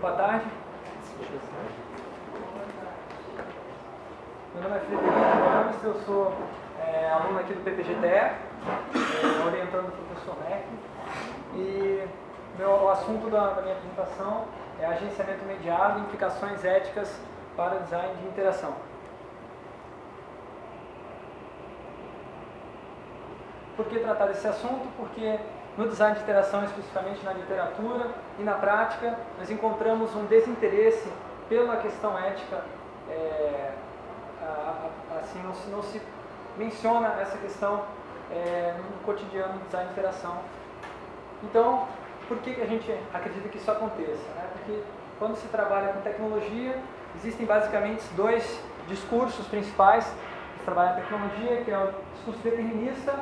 Boa tarde. Meu nome é Frederico Gomes, eu sou é, aluno aqui do PPGTE, é, orientando o professor Mac. E meu, o assunto da, da minha apresentação é agenciamento mediado e implicações éticas para o design de interação. Por que tratar desse assunto? Porque no design de interação, especificamente na literatura e na prática, nós encontramos um desinteresse pela questão ética. É, assim, não se, não se, menciona essa questão é, no cotidiano do design de interação. Então, por que a gente acredita que isso aconteça? Né? Porque quando se trabalha com tecnologia, existem basicamente dois discursos principais que trabalham a tecnologia, que é o discurso determinista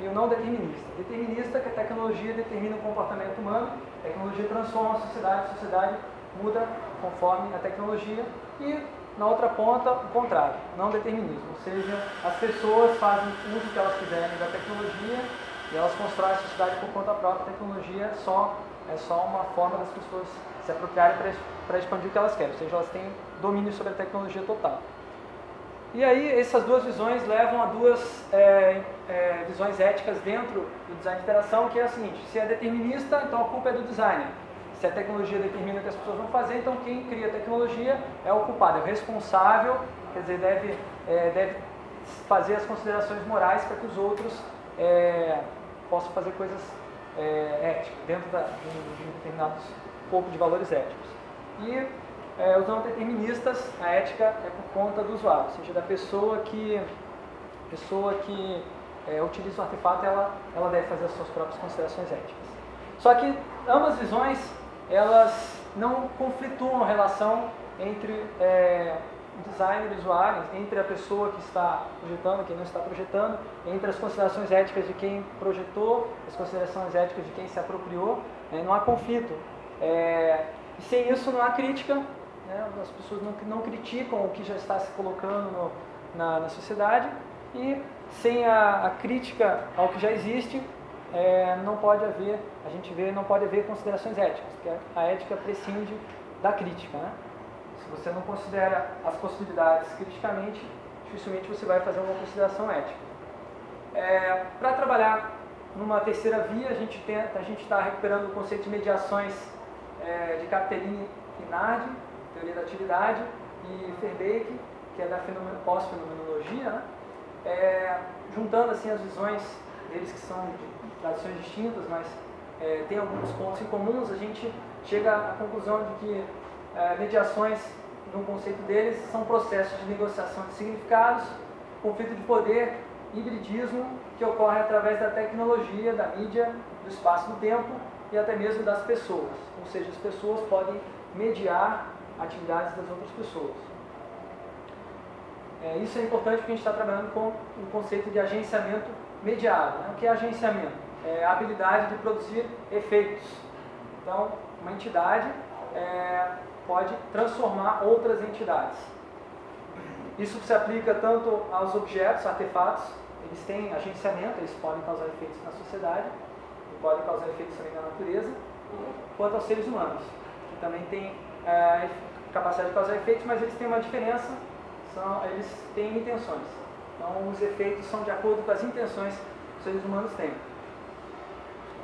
e o não determinista. Determinista que a tecnologia determina o comportamento humano, a tecnologia transforma a sociedade, a sociedade muda conforme a tecnologia e na outra ponta o contrário, não determinismo, ou seja, as pessoas fazem o uso que elas quiserem da tecnologia e elas constroem a sociedade por conta própria, a tecnologia é só, é só uma forma das pessoas se apropriarem para expandir o que elas querem, ou seja, elas têm domínio sobre a tecnologia total. E aí essas duas visões levam a duas é, é, visões éticas dentro do design de interação, que é a seguinte, se é determinista, então a culpa é do designer. Se a tecnologia determina o que as pessoas vão fazer, então quem cria a tecnologia é o culpado, é o responsável, quer dizer, deve, é, deve fazer as considerações morais para que os outros é, possam fazer coisas é, éticas, dentro da, de, de um determinado corpo de valores éticos. E é, os não deterministas, a ética é por conta do usuário, ou seja, da pessoa que, pessoa que é, utiliza o artefato, ela, ela deve fazer as suas próprias considerações éticas. Só que ambas visões, elas não conflituam a relação entre é, o designer e o usuário, entre a pessoa que está projetando, quem não está projetando, entre as considerações éticas de quem projetou, as considerações éticas de quem se apropriou, né, não há conflito. É, e sem isso não há crítica, né? As pessoas não, não criticam o que já está se colocando no, na, na, sociedade e sem a, a, crítica ao que já existe, é, não pode haver, a gente vê, não pode haver considerações éticas, porque a ética prescinde da crítica. Né? Se você não considera as possibilidades criticamente, dificilmente você vai fazer uma consideração ética. É, Para trabalhar numa terceira via, a gente está recuperando o conceito de mediações é, de Capellini e Nardi, teoria da atividade, e Verbeek, que é da pós-fenomenologia, né? É, juntando assim as visões deles que são de tradições distintas, mas é, tem alguns pontos em comuns, a gente chega à conclusão de que é, mediações, no conceito deles, são processos de negociação de significados, conflito de poder, hibridismo, que ocorre através da tecnologia, da mídia, do espaço do tempo e até mesmo das pessoas. Ou seja, as pessoas podem mediar atividades das outras pessoas. É, isso é importante porque a gente está trabalhando com o conceito de agenciamento mediado. Né? O que é agenciamento? É a habilidade de produzir efeitos. Então, uma entidade é, pode transformar outras entidades. Isso se aplica tanto aos objetos, artefatos, eles têm agenciamento, eles podem causar efeitos na sociedade, podem causar efeitos também na natureza, quanto aos seres humanos, que também têm é, capacidade de causar efeitos, mas eles têm uma diferença, são, eles têm intenções. Então, os efeitos são de acordo com as intenções que os seres humanos têm.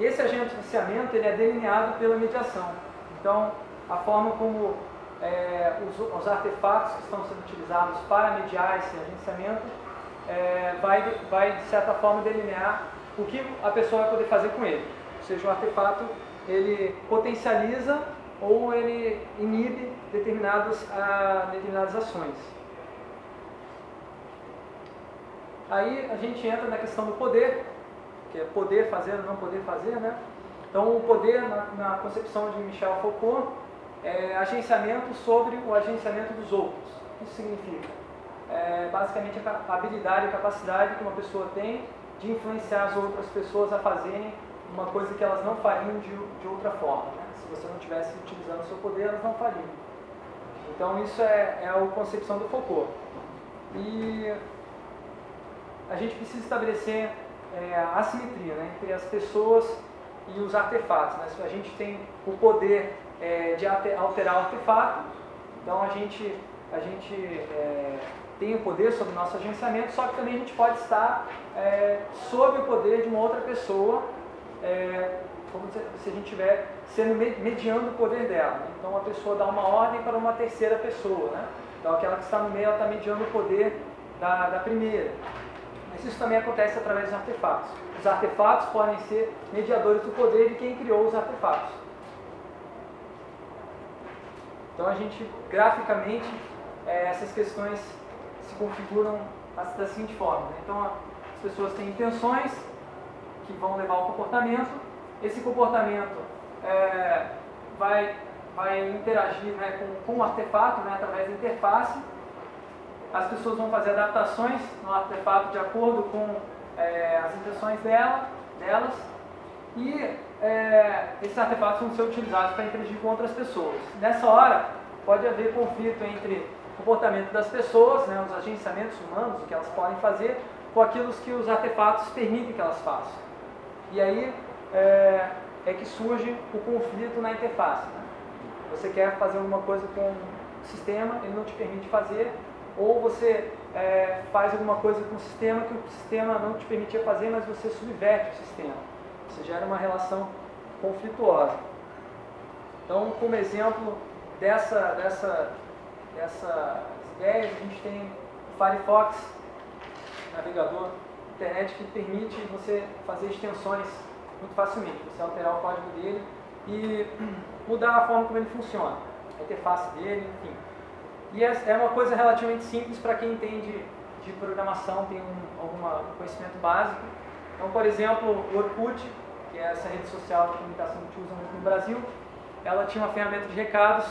Esse agenciamento ele é delineado pela mediação. Então, a forma como é, os, os, artefatos que estão sendo utilizados para mediar esse agenciamento é, vai, vai, de certa forma, delinear o que a pessoa vai poder fazer com ele. Ou seja, o artefato ele potencializa ou ele inibe determinadas, ah, determinadas ações. Aí a gente entra na questão do poder, que é poder fazer ou não poder fazer, né? Então o poder, na, na concepção de Michel Foucault, é agenciamento sobre o agenciamento dos outros. O que isso significa? É basicamente a habilidade e capacidade que uma pessoa tem de influenciar as outras pessoas a fazerem uma coisa que elas não fariam de, de outra forma. Né? se você não estivesse utilizando o seu poder, elas não fariam. Então isso é, é a concepção do Foucault. E a gente precisa estabelecer é, a assimetria né, entre as pessoas e os artefatos. Né? A gente tem o poder é, de alterar o artefato, então a gente, a gente é, tem o poder sobre o nosso agenciamento, só que também a gente pode estar é, sob o poder de uma outra pessoa, é, como se, a gente estiver sendo mediando o poder dela. Né? Então a pessoa dá uma ordem para uma terceira pessoa. Né? Então aquela que está no meio, está mediando o poder da, da primeira. Isso também acontece através dos artefatos. Os artefatos podem ser mediadores do poder de quem criou os artefatos. Então a gente, graficamente, é, essas questões se configuram da seguinte forma. Né? Então as pessoas têm intenções que vão levar ao comportamento. Esse comportamento é, vai, vai interagir né, com, com o artefato né, através da interface as pessoas vão fazer adaptações no artefato de acordo com é, as intenções dela, delas, e é, esses artefatos vão ser utilizados para interagir com outras pessoas. Nessa hora, pode haver conflito entre o comportamento das pessoas, né, os agenciamentos humanos, o que elas podem fazer, com aquilo que os artefatos permitem que elas façam. E aí é, é que surge o conflito na interface. Né? Você quer fazer alguma coisa com o sistema, ele não te permite fazer, ou você é, faz alguma coisa com o sistema que o sistema não te permitia fazer, mas você subverte o sistema. Você gera uma relação conflituosa. Então, como exemplo dessa, dessa, dessas ideias, a gente tem o Firefox, navegador internet que permite você fazer extensões muito facilmente. Você alterar o código dele e mudar a forma como ele funciona, a interface dele, enfim. E é, é uma coisa relativamente simples para quem entende de programação, tem um, algum conhecimento básico. Então, por exemplo, o Orkut, que é essa rede social de comunicação que usa muito no Brasil, ela tinha uma ferramenta de recados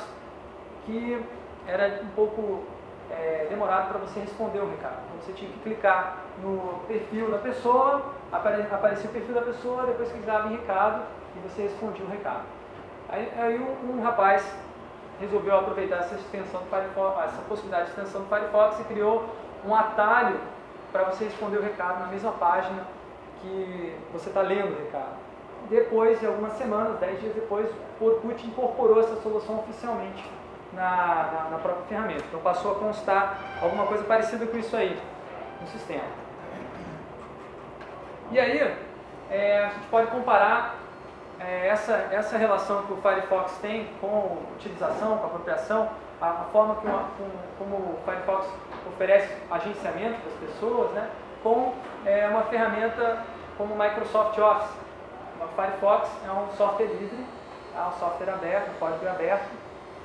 que era um pouco é, demorado para você responder o recado. Então, você tinha que clicar no perfil da pessoa, apare, aparecia o perfil da pessoa, depois clicava em recado e você respondia o recado. Aí, aí um, um rapaz resolveu aproveitar essa extensão do Firefox, essa possibilidade de extensão do Firefox e criou um atalho para você responder o recado na mesma página que você está lendo o recado. Depois de algumas semanas, dez dias depois, o Orkut incorporou essa solução oficialmente na, na, na própria ferramenta. Então passou a constar alguma coisa parecida com isso aí no sistema. E aí, é, a gente pode comparar é, essa, essa relação que o Firefox tem com utilização, com apropriação, a, a forma que uma, com, como o Firefox oferece agenciamento das pessoas, né, com é, uma ferramenta como o Microsoft Office. O Firefox é um software livre, é um software aberto, um código aberto,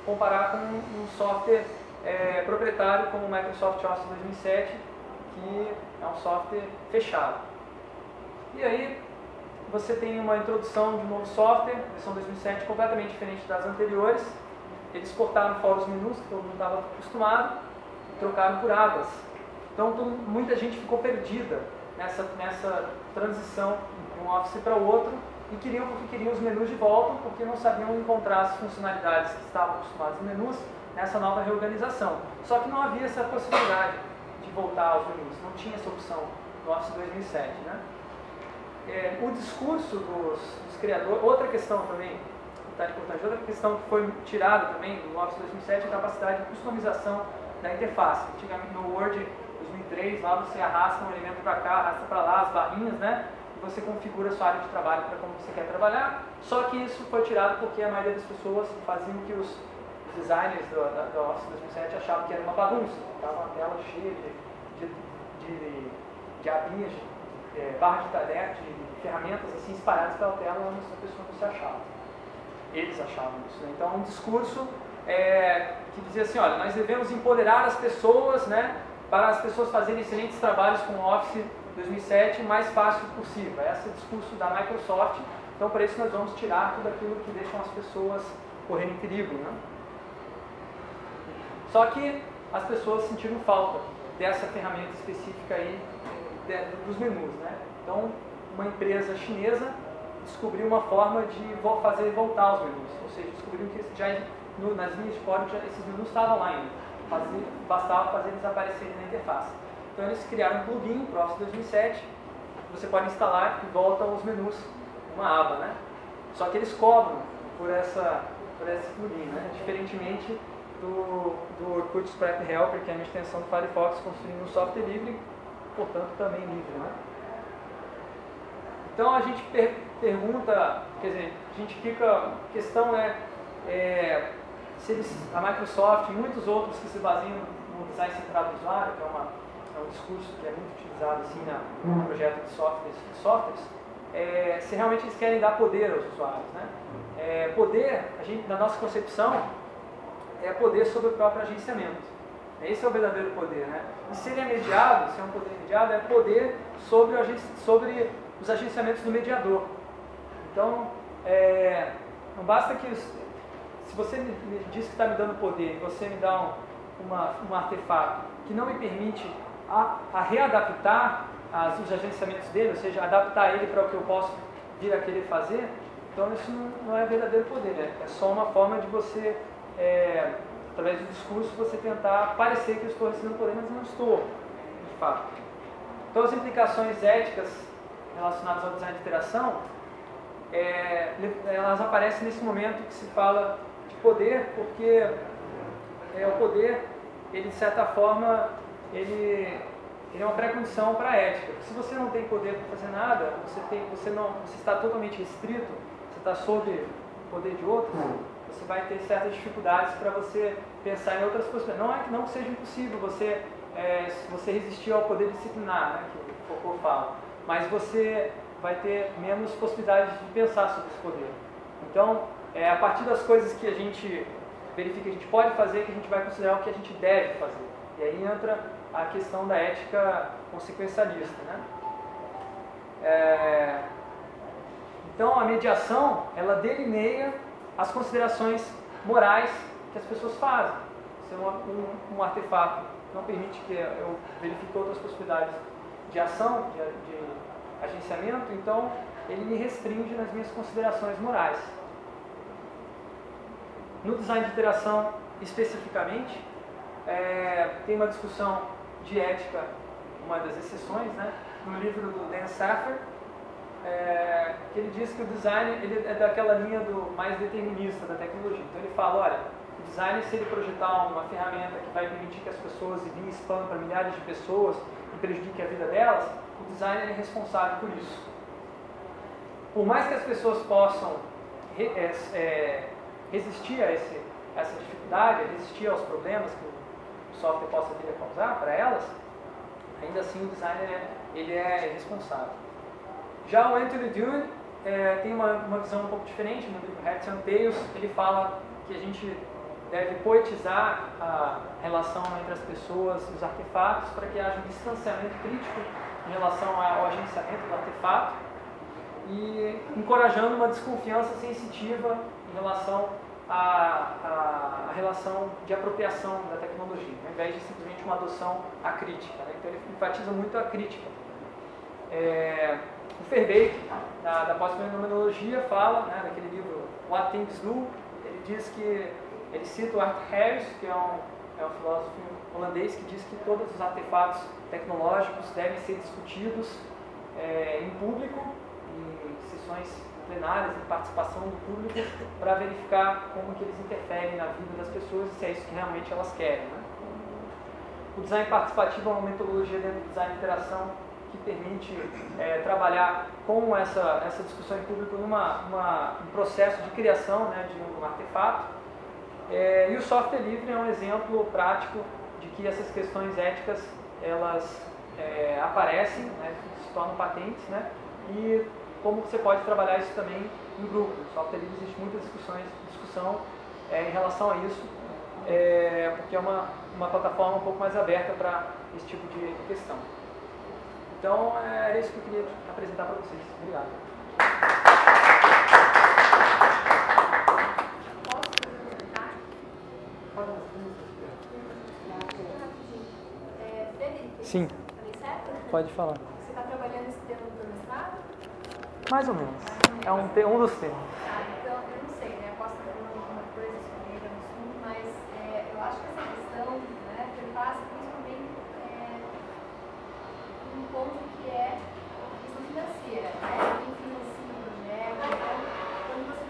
comparar com um software é, proprietário como o Microsoft Office 2007, que é um software fechado. E aí, você tem uma introdução de um novo software, versão 2007, completamente diferente das anteriores. Eles cortaram fora os menus, que todo mundo estava acostumado, e trocaram por abas. Então, muita gente ficou perdida nessa, nessa transição de um Office para o outro e queriam porque queriam os menus de volta, porque não sabiam encontrar as funcionalidades que estavam acostumados nos menus nessa nova reorganização. Só que não havia essa possibilidade de voltar aos menus, não tinha essa opção no Office 2007. Né? É, o discurso dos, dos, criadores, outra questão também, tá importante, outra questão que foi tirada também do Office 2007 é a capacidade de customização da interface. Antigamente no Word 2003, lá você arrasta um elemento para cá, arrasta para lá as barrinhas, né? E você configura a sua área de trabalho para como você quer trabalhar. Só que isso foi tirado porque a maioria das pessoas faziam que os, designers do, da, do Office 2007 achavam que era uma bagunça. Estava uma tela cheia de, de, de, de abinhas, de é, barra de tarefa, de ferramentas assim espalhadas pela tela onde a pessoa não se achava. Eles achavam isso. Né? Então, um discurso é, que dizia assim, olha, nós devemos empoderar as pessoas, né, para as pessoas fazerem excelentes trabalhos com o Office 2007 o mais fácil possível. Esse é o discurso da Microsoft. Então, para isso, nós vamos tirar tudo aquilo que deixa as pessoas correrem perigo. Né? Só que as pessoas sentiram falta dessa ferramenta específica aí dos menus. Né? Então, uma empresa chinesa descobriu uma forma de fazer voltar os menus, ou seja, descobriu que já no, nas linhas de código já, esses menus estavam lá ainda, fazia, bastava fazer eles aparecerem na interface. Então eles criaram um plugin Office 2007, você pode instalar e volta os menus, uma aba, né? Só que eles cobram por essa por esse plugin, né? diferentemente do, do Orkut Scrap Helper, que é uma extensão do Firefox construindo um software livre, portanto também livre. Né? Então a gente per pergunta, quer dizer, a gente fica, a questão é, é se eles, a Microsoft e muitos outros que se baseiam no design centrado no usuário, que é, uma, é um discurso que é muito utilizado assim na, no projeto de softwares, de softwares é, se realmente eles querem dar poder aos usuários. Né? É, poder, a gente, na nossa concepção, é poder sobre o próprio agenciamento. Esse é o verdadeiro poder. Né? E ele é mediado, se é um poder mediado, é poder sobre, sobre os agenciamentos do mediador. Então, é, não basta que. Se você me diz que está me dando poder e você me dá um, uma, um artefato que não me permite a, a readaptar as, os agenciamentos dele, ou seja, adaptar ele para o que eu posso vir a querer fazer, então isso não, não é verdadeiro poder, né? é só uma forma de você, é, através do discurso, você tentar parecer que eu estou recebendo poder, mas não estou, de fato. Então as implicações éticas relacionadas ao design de interação, é, elas aparecem nesse momento que se fala de poder, porque é, o poder, ele de certa forma, ele ele é uma pré-condição para a ética. Se você não tem poder para fazer nada, você, tem, você, não, você está totalmente restrito, você está sob o poder de outros, você vai ter certas dificuldades para você pensar em outras possibilidades. Não é que não seja impossível você, é, você resistir ao poder disciplinar, né, que o Foucault fala, mas você vai ter menos possibilidades de pensar sobre esse poder. Então, é a partir das coisas que a gente verifica que a gente pode fazer, que a gente vai considerar o que a gente deve fazer. E aí entra a questão da ética consequencialista. Né? É, então, a mediação, ela delineia as considerações morais que as pessoas fazem. Se um, um, um artefato não permite que eu verifique outras possibilidades de ação, de, de agenciamento, então ele me restringe nas minhas considerações morais. No design de interação, especificamente, é, tem uma discussão de ética, uma das exceções, né? no livro do Dan Saffer, é, que ele diz que o design ele é daquela linha do mais determinista da tecnologia. Então ele fala, olha, o design se ele projetar uma ferramenta que vai permitir que as pessoas enviem spam para milhares de pessoas e prejudique a vida delas, o designer é responsável por isso. Por mais que as pessoas possam é, é, resistir a esse, essa dificuldade, resistir aos problemas que software possa vir a causar para elas, ainda assim o designer é, ele é responsável. Já o Anthony Dune é, tem uma, uma visão um pouco diferente no livro Heads and Tails, ele fala que a gente deve poetizar a relação entre as pessoas e os artefatos para que haja um distanciamento crítico em relação ao agenciamento do artefato e encorajando uma desconfiança sensitiva em relação a, a, relação de apropriação da tecnologia, ao invés de simplesmente uma adoção à crítica. Né? Então ele enfatiza muito a crítica. É, o Verbeek, da, da pós-fenomenologia, fala, né, naquele livro What Things Do, ele diz que, ele cita o Art Harris, que é um, é um filósofo holandês, que diz que todos os artefatos tecnológicos devem ser discutidos é, em público, em sessões plenárias e participação do público para verificar como que eles interferem na vida das pessoas e se é isso que realmente elas querem. Né? O design participativo é uma metodologia dentro do design de interação que permite é, trabalhar com essa, essa discussão em público numa uma, um processo de criação né, de um artefato. É, e o software livre é um exemplo prático de que essas questões éticas elas é, aparecem, né, se tornam patentes, né, e como você pode trabalhar isso também em grupo. No software livre existe muita discussões, discussão é, em relação a isso, é, porque é uma, uma plataforma um pouco mais aberta para esse tipo de questão. Então, é, isso que eu queria apresentar para vocês. Obrigado. Sim. Pode falar. Mais ou menos. É um, um dos temas. Ah, então, eu não sei, né? Posso ter alguma coisa sobre no assunto, mas é, eu acho que essa questão né, perpassa principalmente é, um ponto que é a questão financeira. Né? Quem financia o projeto, então, quando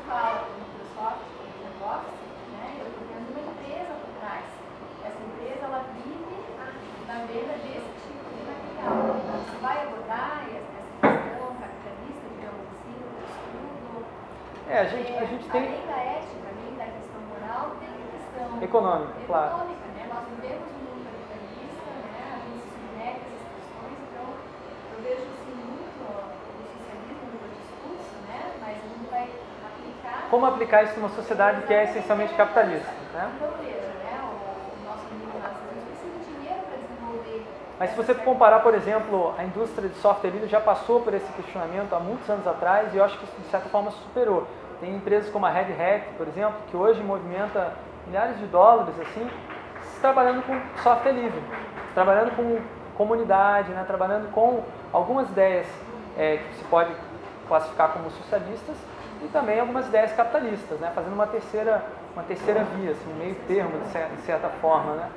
É, a gente, a gente tem. Além da ética, além da questão moral, tem a questão Econômica, claro. econômica, né? Nós vivemos um mundo capitalista, né? A gente se submete a essas questões, então eu vejo assim muito o socialismo no discurso, né? Mas a gente vai aplicar Como aplicar isso numa sociedade que é essencialmente capitalista? Né? um problema, né? O, nosso a gente precisa de dinheiro para desenvolver. Mas se você comparar, por exemplo, a indústria de software livre já passou por esse questionamento há muitos anos atrás e eu acho que de certa forma superou. Tem empresas como a Red Hat, por exemplo, que hoje movimenta milhares de dólares assim, trabalhando com software livre, trabalhando com comunidade, né, trabalhando com algumas ideias é, que se pode classificar como socialistas e também algumas ideias capitalistas, né, fazendo uma terceira, uma terceira via, assim, um meio termo de cer- de certa forma. Né.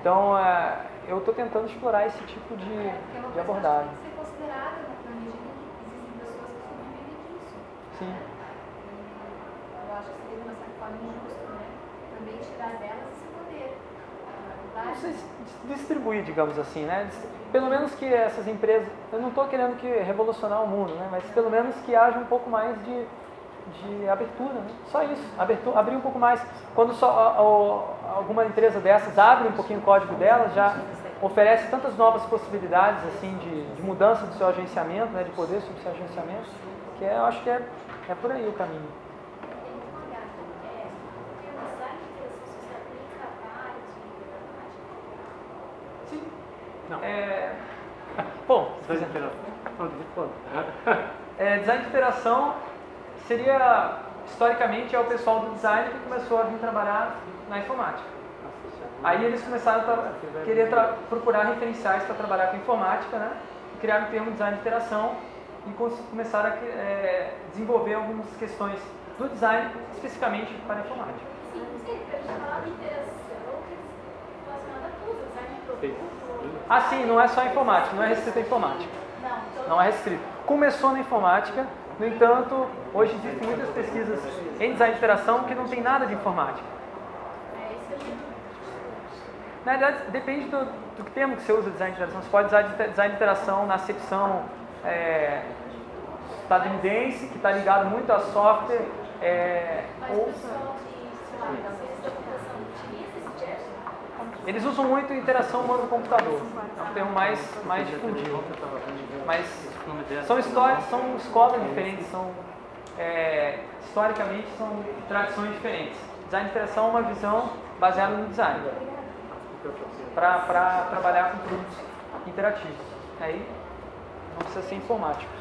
Então, é, eu estou tentando explorar esse tipo de, de abordagem. que tem que ser considerada na medida em que existem pessoas que sobrevivem disso. Sim. Eu acho que seria de uma certa forma injusto, né? Também tirar delas esse poder. Ah, não várias- sei se distribuir, digamos assim, né? Pelo menos que essas empresas, eu não estou querendo que revolucionar o mundo, né? Mas pelo menos que haja um pouco mais de, de abertura, né? Só isso, abertura, abrir um pouco mais. Quando só a- a- alguma empresa dessas abre um pouquinho o código dela, já oferece tantas novas possibilidades assim de, de mudança do seu agenciamento, né? De poder sobre o seu agenciamento, que é, eu acho que é, é por aí o caminho. Tem uma H, é, tem uma série de interação social tem trabalho de Sim. Não. É, bom, Design de interação. É, design de interação seria, historicamente, é o pessoal do design que começou a vir trabalhar na informática. Aí eles começaram a querer tra- procurar referenciais para trabalhar com informática, né? E criaram o termo design de interação e cons- começaram a é, desenvolver algumas questões do design especificamente para a informática. Sim, sim, porque a gente falava de interação relacionada a tudo, design de produto. Ah, sim, não é só informática, não é restrito à informática. Não, Não é restrito. Começou na informática, no entanto, hoje existem muitas pesquisas em design de interação que não tem nada de informática. que. Na verdade, depende do, do termo que você usa design de interação. Você pode usar de- design de interação na acepção é, estadunidense, que está ligado muito a software, é, ou o pessoal de, sei lá, da ciência da computação utiliza esse termo? Eles usam muito interação humano-computador. É um termo mais, mais difundido. Mas são histórias, são escolas diferentes, são é, historicamente são tradições diferentes. Design de interação é uma visão baseada no design para trabalhar com produtos interativos. Aí não precisa ser informático.